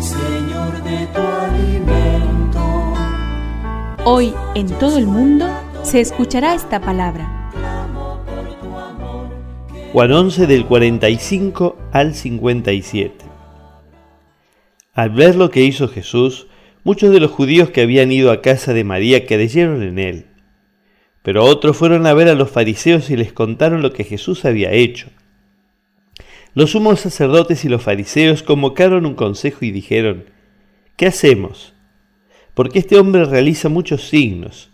Señor, de tu alimento. Hoy en todo el mundo se escuchará esta palabra. Juan 11 del 45 al 57. Al ver lo que hizo Jesús, muchos de los judíos que habían ido a casa de María creyeron en él. Pero otros fueron a ver a los fariseos y les contaron lo que Jesús había hecho. Los sumos sacerdotes y los fariseos convocaron un consejo y dijeron, ¿qué hacemos? Porque este hombre realiza muchos signos.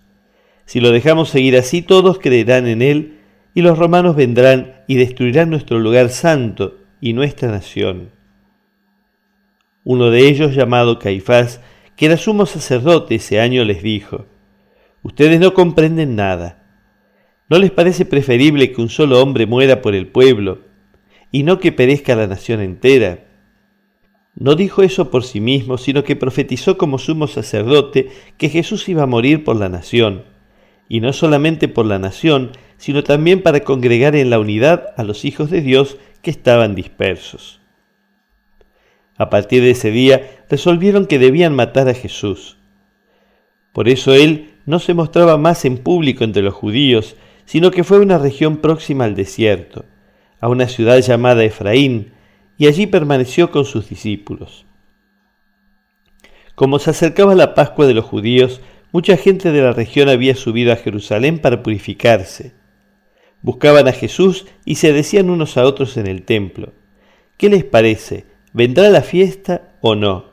Si lo dejamos seguir así, todos creerán en él, y los romanos vendrán y destruirán nuestro lugar santo y nuestra nación. Uno de ellos, llamado Caifás, que era sumo sacerdote ese año, les dijo, Ustedes no comprenden nada. ¿No les parece preferible que un solo hombre muera por el pueblo y no que perezca la nación entera? No dijo eso por sí mismo, sino que profetizó como sumo sacerdote que Jesús iba a morir por la nación, y no solamente por la nación, sino también para congregar en la unidad a los hijos de Dios que estaban dispersos. A partir de ese día resolvieron que debían matar a Jesús. Por eso él no se mostraba más en público entre los judíos, sino que fue a una región próxima al desierto, a una ciudad llamada Efraín, y allí permaneció con sus discípulos. Como se acercaba la Pascua de los judíos, mucha gente de la región había subido a Jerusalén para purificarse. Buscaban a Jesús y se decían unos a otros en el templo, ¿qué les parece? ¿Vendrá la fiesta o no?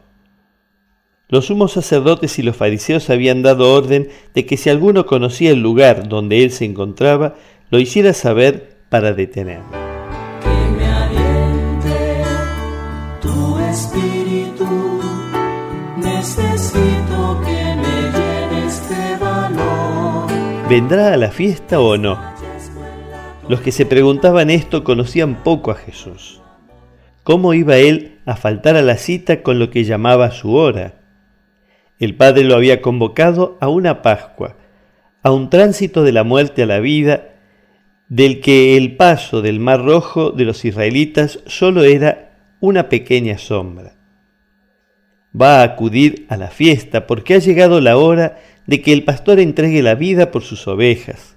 Los sumos sacerdotes y los fariseos habían dado orden de que si alguno conocía el lugar donde él se encontraba, lo hiciera saber para detenerlo. ¿Vendrá a la fiesta o no? Los que se preguntaban esto conocían poco a Jesús. ¿Cómo iba él a faltar a la cita con lo que llamaba su hora? El Padre lo había convocado a una Pascua, a un tránsito de la muerte a la vida, del que el paso del Mar Rojo de los israelitas solo era una pequeña sombra. Va a acudir a la fiesta porque ha llegado la hora de que el pastor entregue la vida por sus ovejas,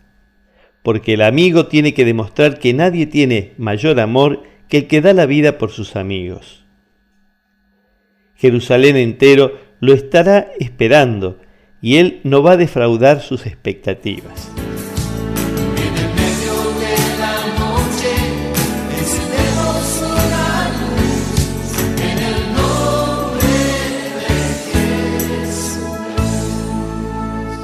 porque el amigo tiene que demostrar que nadie tiene mayor amor que el que da la vida por sus amigos. Jerusalén entero lo estará esperando y él no va a defraudar sus expectativas.